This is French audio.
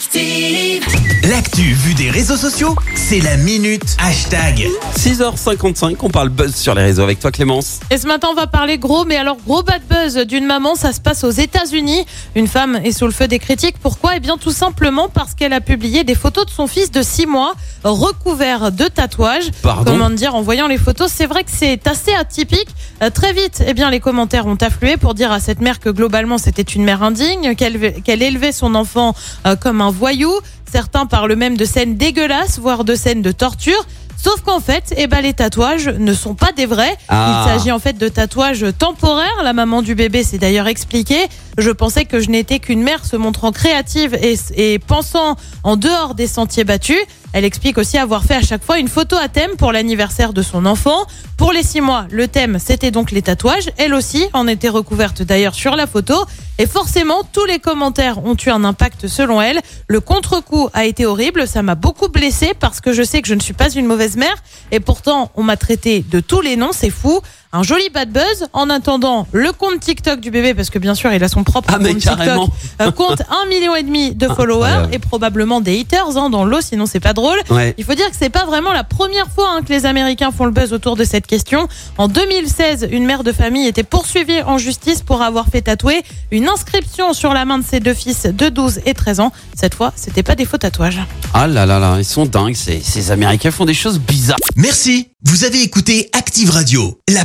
Active. L'actu vue des réseaux sociaux, c'est la minute hashtag. 6h55, on parle buzz sur les réseaux avec toi Clémence. Et ce matin, on va parler gros, mais alors gros bad buzz d'une maman, ça se passe aux États-Unis. Une femme est sous le feu des critiques. Pourquoi? Eh bien, tout simplement parce qu'elle a publié des photos de son fils de 6 mois recouvert de tatouages. Pardon? Comment dire En voyant les photos, c'est vrai que c'est assez atypique. Euh, très vite, eh bien, les commentaires ont afflué pour dire à cette mère que globalement, c'était une mère indigne, qu'elle qu'elle élevait son enfant euh, comme un voyou. Certains parlent même de scènes dégueulasses, voire de scènes de torture. Sauf qu'en fait, eh ben, les tatouages ne sont pas des vrais. Ah. Il s'agit en fait de tatouages temporaires. La maman du bébé s'est d'ailleurs expliquée. Je pensais que je n'étais qu'une mère se montrant créative et, pensant en dehors des sentiers battus. Elle explique aussi avoir fait à chaque fois une photo à thème pour l'anniversaire de son enfant. Pour les six mois, le thème, c'était donc les tatouages. Elle aussi en était recouverte d'ailleurs sur la photo. Et forcément, tous les commentaires ont eu un impact selon elle. Le contre-coup a été horrible. Ça m'a beaucoup blessée parce que je sais que je ne suis pas une mauvaise mère. Et pourtant, on m'a traité de tous les noms. C'est fou. Un joli bad buzz. En attendant, le compte TikTok du bébé, parce que bien sûr, il a son propre Ah, mais compte carrément. TikTok, euh, compte un million et demi de followers et probablement des haters hein, dans l'eau, sinon c'est pas drôle. Ouais. Il faut dire que c'est pas vraiment la première fois hein, que les Américains font le buzz autour de cette question. En 2016, une mère de famille était poursuivie en justice pour avoir fait tatouer une inscription sur la main de ses deux fils de 12 et 13 ans. Cette fois, c'était pas des faux tatouages. Ah là là là, ils sont dingues, ces, ces Américains font des choses bizarres. Merci, vous avez écouté Active Radio, la